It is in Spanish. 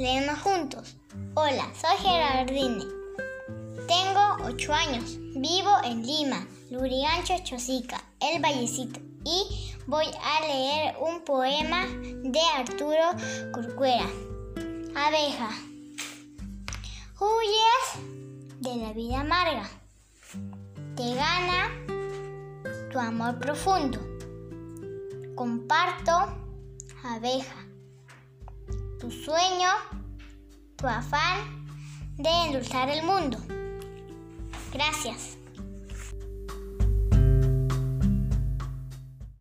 leemos juntos. Hola, soy Gerardine. Tengo 8 años. Vivo en Lima, Lurigancho, Chosica, El Vallecito. Y voy a leer un poema de Arturo Corcuera. Abeja. Huyes de la vida amarga. Te gana tu amor profundo. Comparto, abeja, tu sueño, tu afán de endulzar el mundo. Gracias.